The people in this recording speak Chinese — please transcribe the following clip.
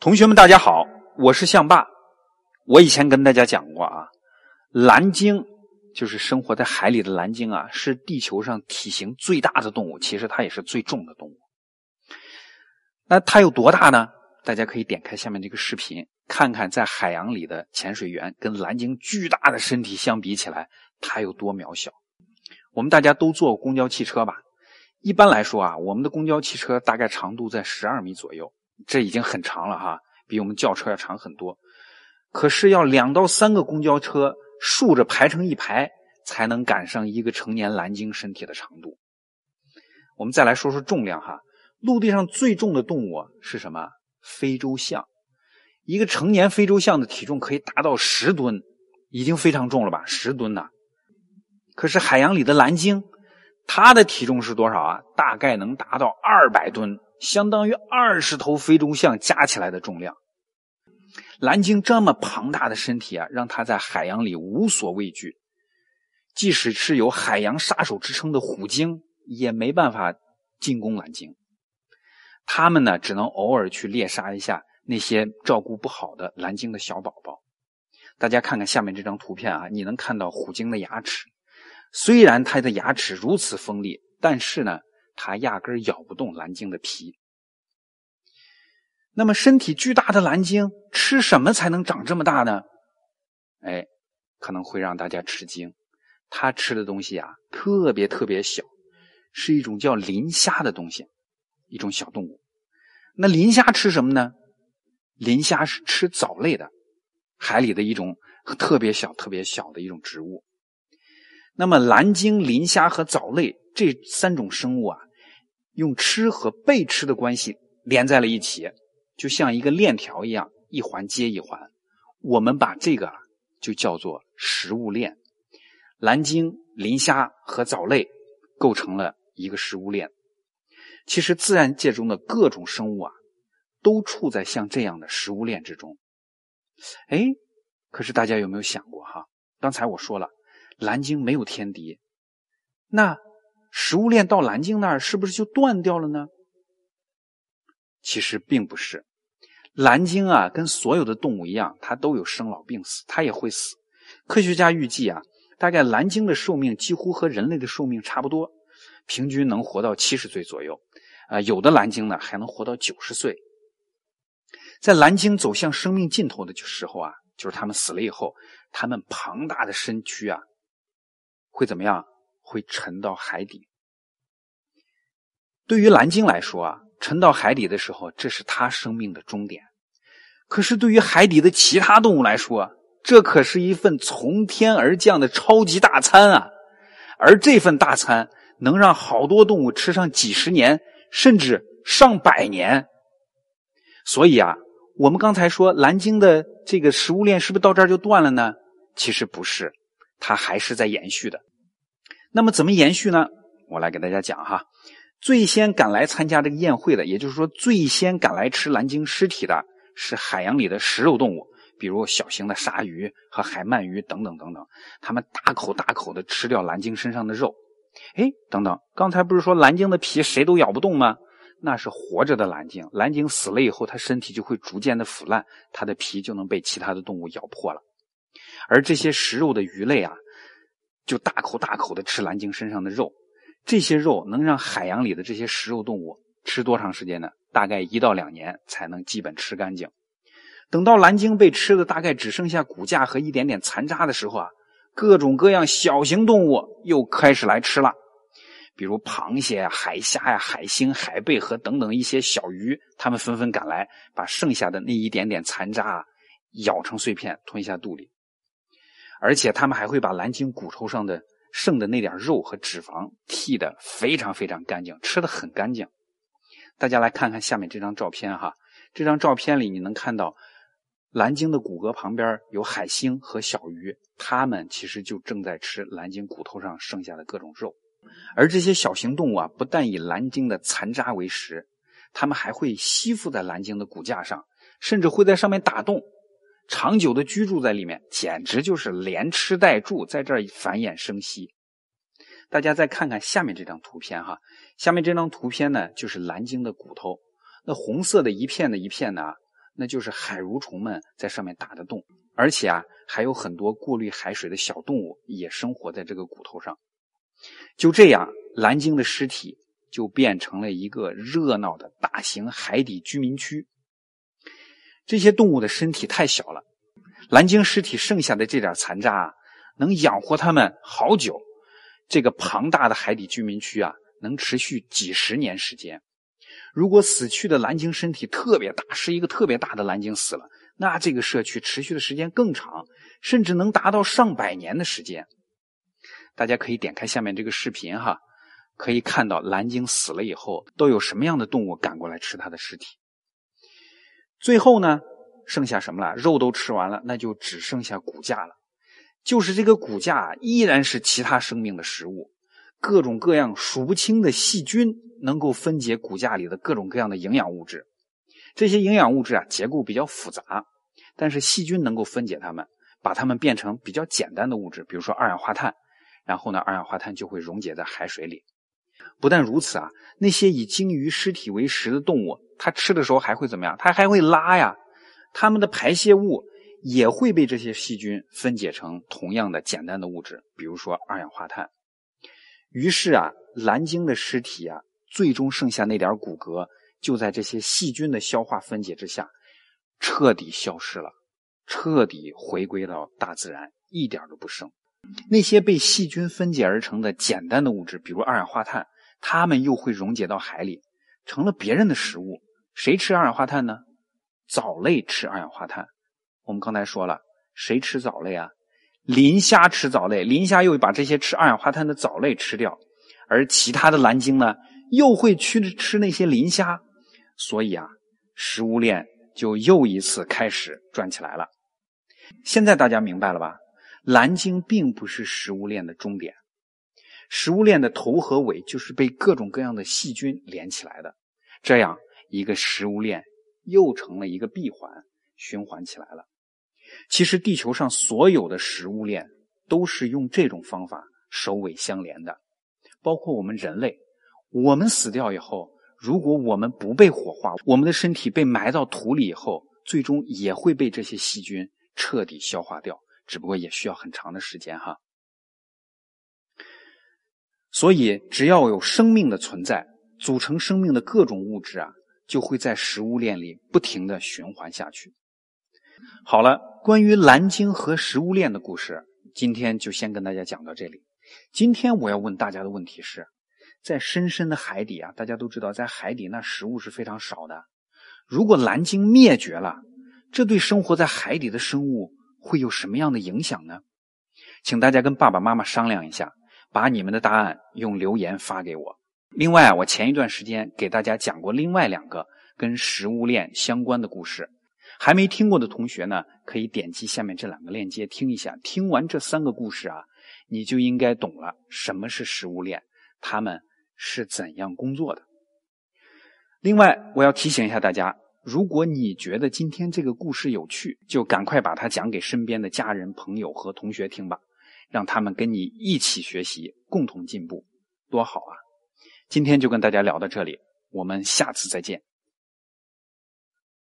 同学们，大家好，我是象爸。我以前跟大家讲过啊，蓝鲸就是生活在海里的蓝鲸啊，是地球上体型最大的动物，其实它也是最重的动物。那它有多大呢？大家可以点开下面这个视频，看看在海洋里的潜水员跟蓝鲸巨大的身体相比起来，它有多渺小。我们大家都坐过公交汽车吧？一般来说啊，我们的公交汽车大概长度在十二米左右。这已经很长了哈，比我们轿车要长很多。可是要两到三个公交车竖着排成一排，才能赶上一个成年蓝鲸身体的长度。我们再来说说重量哈，陆地上最重的动物是什么？非洲象。一个成年非洲象的体重可以达到十吨，已经非常重了吧？十吨呐。可是海洋里的蓝鲸，它的体重是多少啊？大概能达到二百吨。相当于二十头非洲象加起来的重量。蓝鲸这么庞大的身体啊，让它在海洋里无所畏惧。即使是有“海洋杀手”之称的虎鲸，也没办法进攻蓝鲸。他们呢，只能偶尔去猎杀一下那些照顾不好的蓝鲸的小宝宝。大家看看下面这张图片啊，你能看到虎鲸的牙齿。虽然它的牙齿如此锋利，但是呢。它压根咬不动蓝鲸的皮。那么，身体巨大的蓝鲸吃什么才能长这么大呢？哎，可能会让大家吃惊。它吃的东西啊，特别特别小，是一种叫磷虾的东西，一种小动物。那磷虾吃什么呢？磷虾是吃藻类的，海里的一种特别小、特别小的一种植物。那么，蓝鲸、磷虾和藻类这三种生物啊。用吃和被吃的关系连在了一起，就像一个链条一样，一环接一环。我们把这个就叫做食物链。蓝鲸、磷虾和藻类构成了一个食物链。其实自然界中的各种生物啊，都处在像这样的食物链之中。哎，可是大家有没有想过哈？刚才我说了，蓝鲸没有天敌，那。食物链到蓝鲸那儿是不是就断掉了呢？其实并不是，蓝鲸啊，跟所有的动物一样，它都有生老病死，它也会死。科学家预计啊，大概蓝鲸的寿命几乎和人类的寿命差不多，平均能活到七十岁左右。啊，有的蓝鲸呢还能活到九十岁。在蓝鲸走向生命尽头的时候啊，就是它们死了以后，它们庞大的身躯啊，会怎么样？会沉到海底。对于蓝鲸来说啊，沉到海底的时候，这是它生命的终点。可是对于海底的其他动物来说，这可是一份从天而降的超级大餐啊！而这份大餐能让好多动物吃上几十年，甚至上百年。所以啊，我们刚才说蓝鲸的这个食物链是不是到这儿就断了呢？其实不是，它还是在延续的。那么怎么延续呢？我来给大家讲哈。最先赶来参加这个宴会的，也就是说最先赶来吃蓝鲸尸体的是海洋里的食肉动物，比如小型的鲨鱼和海鳗鱼等等等等。他们大口大口的吃掉蓝鲸身上的肉。哎，等等，刚才不是说蓝鲸的皮谁都咬不动吗？那是活着的蓝鲸，蓝鲸死了以后，它身体就会逐渐的腐烂，它的皮就能被其他的动物咬破了。而这些食肉的鱼类啊。就大口大口的吃蓝鲸身上的肉，这些肉能让海洋里的这些食肉动物吃多长时间呢？大概一到两年才能基本吃干净。等到蓝鲸被吃的大概只剩下骨架和一点点残渣的时候啊，各种各样小型动物又开始来吃了，比如螃蟹、海虾呀、海星、海贝和等等一些小鱼，它们纷纷赶来，把剩下的那一点点残渣啊咬成碎片吞下肚里。而且他们还会把蓝鲸骨头上的剩的那点肉和脂肪剔得非常非常干净，吃的很干净。大家来看看下面这张照片哈，这张照片里你能看到蓝鲸的骨骼旁边有海星和小鱼，它们其实就正在吃蓝鲸骨头上剩下的各种肉。而这些小型动物啊，不但以蓝鲸的残渣为食，它们还会吸附在蓝鲸的骨架上，甚至会在上面打洞。长久的居住在里面，简直就是连吃带住，在这儿繁衍生息。大家再看看下面这张图片哈，下面这张图片呢，就是蓝鲸的骨头，那红色的一片的一片呢，那就是海蠕虫们在上面打的洞，而且啊，还有很多过滤海水的小动物也生活在这个骨头上。就这样，蓝鲸的尸体就变成了一个热闹的大型海底居民区。这些动物的身体太小了，蓝鲸尸体剩下的这点残渣啊，能养活它们好久。这个庞大的海底居民区啊，能持续几十年时间。如果死去的蓝鲸身体特别大，是一个特别大的蓝鲸死了，那这个社区持续的时间更长，甚至能达到上百年的时间。大家可以点开下面这个视频哈，可以看到蓝鲸死了以后都有什么样的动物赶过来吃它的尸体。最后呢，剩下什么了？肉都吃完了，那就只剩下骨架了。就是这个骨架依然是其他生命的食物，各种各样数不清的细菌能够分解骨架里的各种各样的营养物质。这些营养物质啊，结构比较复杂，但是细菌能够分解它们，把它们变成比较简单的物质，比如说二氧化碳。然后呢，二氧化碳就会溶解在海水里。不但如此啊，那些以鲸鱼尸体为食的动物，它吃的时候还会怎么样？它还会拉呀，它们的排泄物也会被这些细菌分解成同样的简单的物质，比如说二氧化碳。于是啊，蓝鲸的尸体啊，最终剩下那点骨骼，就在这些细菌的消化分解之下，彻底消失了，彻底回归到大自然，一点都不剩。那些被细菌分解而成的简单的物质，比如二氧化碳，它们又会溶解到海里，成了别人的食物。谁吃二氧化碳呢？藻类吃二氧化碳。我们刚才说了，谁吃藻类啊？磷虾吃藻类，磷虾又把这些吃二氧化碳的藻类吃掉，而其他的蓝鲸呢，又会去吃那些磷虾。所以啊，食物链就又一次开始转起来了。现在大家明白了吧？蓝鲸并不是食物链的终点，食物链的头和尾就是被各种各样的细菌连起来的，这样一个食物链又成了一个闭环，循环起来了。其实地球上所有的食物链都是用这种方法首尾相连的，包括我们人类，我们死掉以后，如果我们不被火化，我们的身体被埋到土里以后，最终也会被这些细菌彻底消化掉。只不过也需要很长的时间哈，所以只要有生命的存在，组成生命的各种物质啊，就会在食物链里不停的循环下去。好了，关于蓝鲸和食物链的故事，今天就先跟大家讲到这里。今天我要问大家的问题是，在深深的海底啊，大家都知道，在海底那食物是非常少的。如果蓝鲸灭绝了，这对生活在海底的生物。会有什么样的影响呢？请大家跟爸爸妈妈商量一下，把你们的答案用留言发给我。另外啊，我前一段时间给大家讲过另外两个跟食物链相关的故事，还没听过的同学呢，可以点击下面这两个链接听一下。听完这三个故事啊，你就应该懂了什么是食物链，它们是怎样工作的。另外，我要提醒一下大家。如果你觉得今天这个故事有趣，就赶快把它讲给身边的家人、朋友和同学听吧，让他们跟你一起学习，共同进步，多好啊！今天就跟大家聊到这里，我们下次再见。